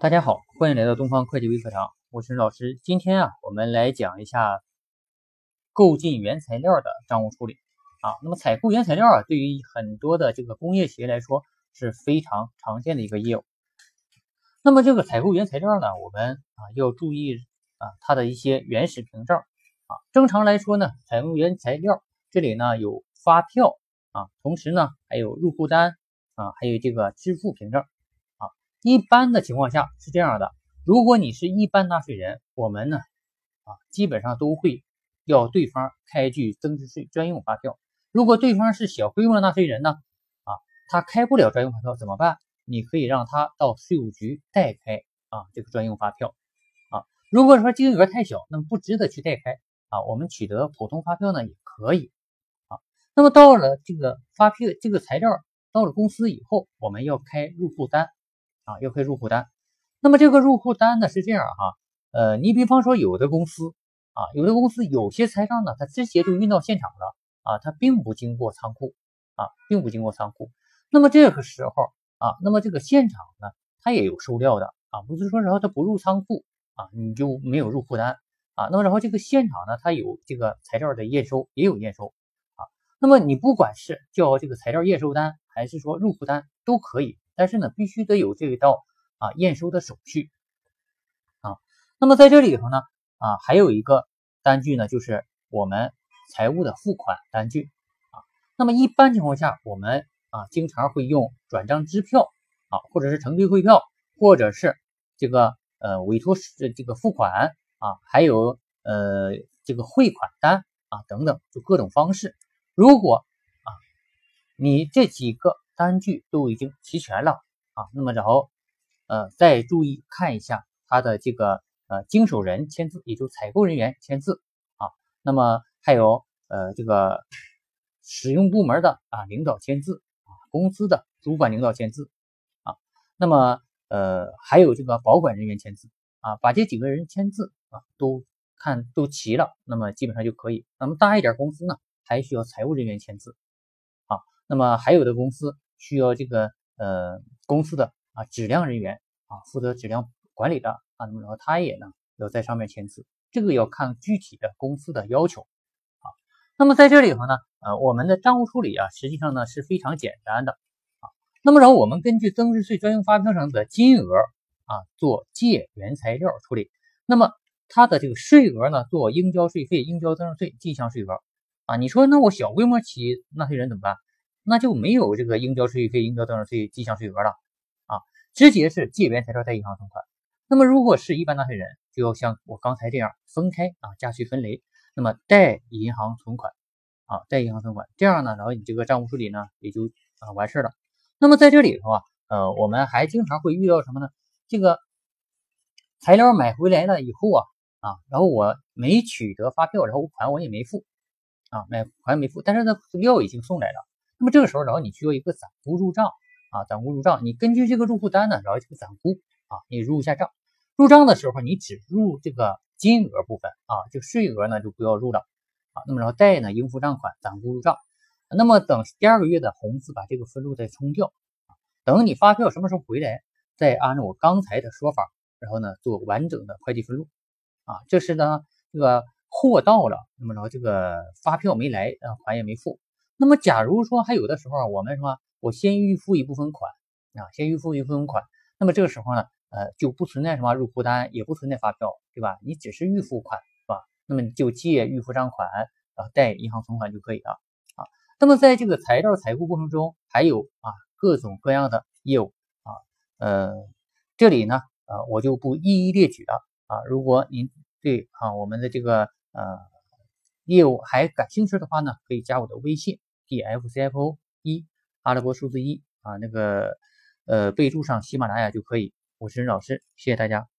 大家好，欢迎来到东方会计微课堂，我是老师。今天啊，我们来讲一下购进原材料的账务处理啊。那么采购原材料啊，对于很多的这个工业企业来说是非常常见的一个业务。那么这个采购原材料呢，我们啊要注意啊它的一些原始凭证啊。正常来说呢，采购原材料这里呢有发票啊，同时呢还有入库单啊，还有这个支付凭证。一般的情况下是这样的，如果你是一般纳税人，我们呢，啊，基本上都会要对方开具增值税专用发票。如果对方是小规模纳税人呢，啊，他开不了专用发票怎么办？你可以让他到税务局代开啊这个专用发票，啊，如果说金额太小，那么不值得去代开啊，我们取得普通发票呢也可以，啊，那么到了这个发票这个材料到了公司以后，我们要开入库单。啊，要开入库单，那么这个入库单呢是这样哈，呃，你比方说有的公司啊，有的公司有些材料呢，它直接就运到现场了啊，它并不经过仓库啊，并不经过仓库。那么这个时候啊，那么这个现场呢，它也有收料的啊，不是说然后它不入仓库啊，你就没有入库单啊。那么然后这个现场呢，它有这个材料的验收，也有验收啊。那么你不管是叫这个材料验收单，还是说入库单都可以。但是呢，必须得有这一道啊验收的手续啊。那么在这里头呢啊，还有一个单据呢，就是我们财务的付款单据啊。那么一般情况下，我们啊经常会用转账支票啊，或者是承兑汇票，或者是这个呃委托这个付款啊，还有呃这个汇款单啊等等，就各种方式。如果啊你这几个。单据都已经齐全了啊，那么然后呃再注意看一下他的这个呃经手人签字，也就采购人员签字啊，那么还有呃这个使用部门的啊领导签字啊，公司的主管领导签字啊，那么呃还有这个保管人员签字啊，把这几个人签字啊都看都齐了，那么基本上就可以。那么大一点公司呢，还需要财务人员签字啊，那么还有的公司。需要这个呃公司的啊质量人员啊负责质量管理的啊，那么然后他也呢要在上面签字，这个要看具体的公司的要求啊。那么在这里头呢，呃我们的账务处理啊实际上呢是非常简单的啊。那么然后我们根据增值税专用发票上的金额啊做借原材料处理，那么它的这个税额呢做应交税费、应交增值税进项税额啊。你说那我小规模企业纳税人怎么办？那就没有这个应交税费、应交增值税计项税额了啊，直接是借原材料代银行存款。那么如果是一般纳税人，就要像我刚才这样分开啊，加税分类。那么代银行存款啊，代银行存款，这样呢，然后你这个账务处理呢也就啊完事了。那么在这里头啊，呃，我们还经常会遇到什么呢？这个材料买回来了以后啊啊，然后我没取得发票，然后款我也没付啊，买款没付，但是呢料已经送来了。那么这个时候，然后你需要一个暂估入账啊，暂估入账。你根据这个入库单呢，然后这个暂估啊，你入一下账。入账的时候，你只入这个金额部分啊，这个税额呢就不要入了啊。那么然后贷呢，应付账款，暂估入账。那么等第二个月的红字把这个分录再冲掉。等你发票什么时候回来，再按照我刚才的说法，然后呢做完整的会计分录啊。这是呢这个货到了，那么然后这个发票没来，啊款也没付。那么，假如说还有的时候啊，我们说我先预付一部分款啊，先预付一部分款，那么这个时候呢，呃，就不存在什么入库单，也不存在发票，对吧？你只是预付款，是吧？那么你就借预付账款，然后贷银行存款就可以了啊。那么在这个材料采购过程中，还有啊各种各样的业务啊，呃，这里呢，呃，我就不一一列举了啊。如果您对啊我们的这个呃业务还感兴趣的话呢，可以加我的微信。D F C F O 一阿拉伯数字一啊，那个呃备注上喜马拉雅就可以。我是任老师，谢谢大家。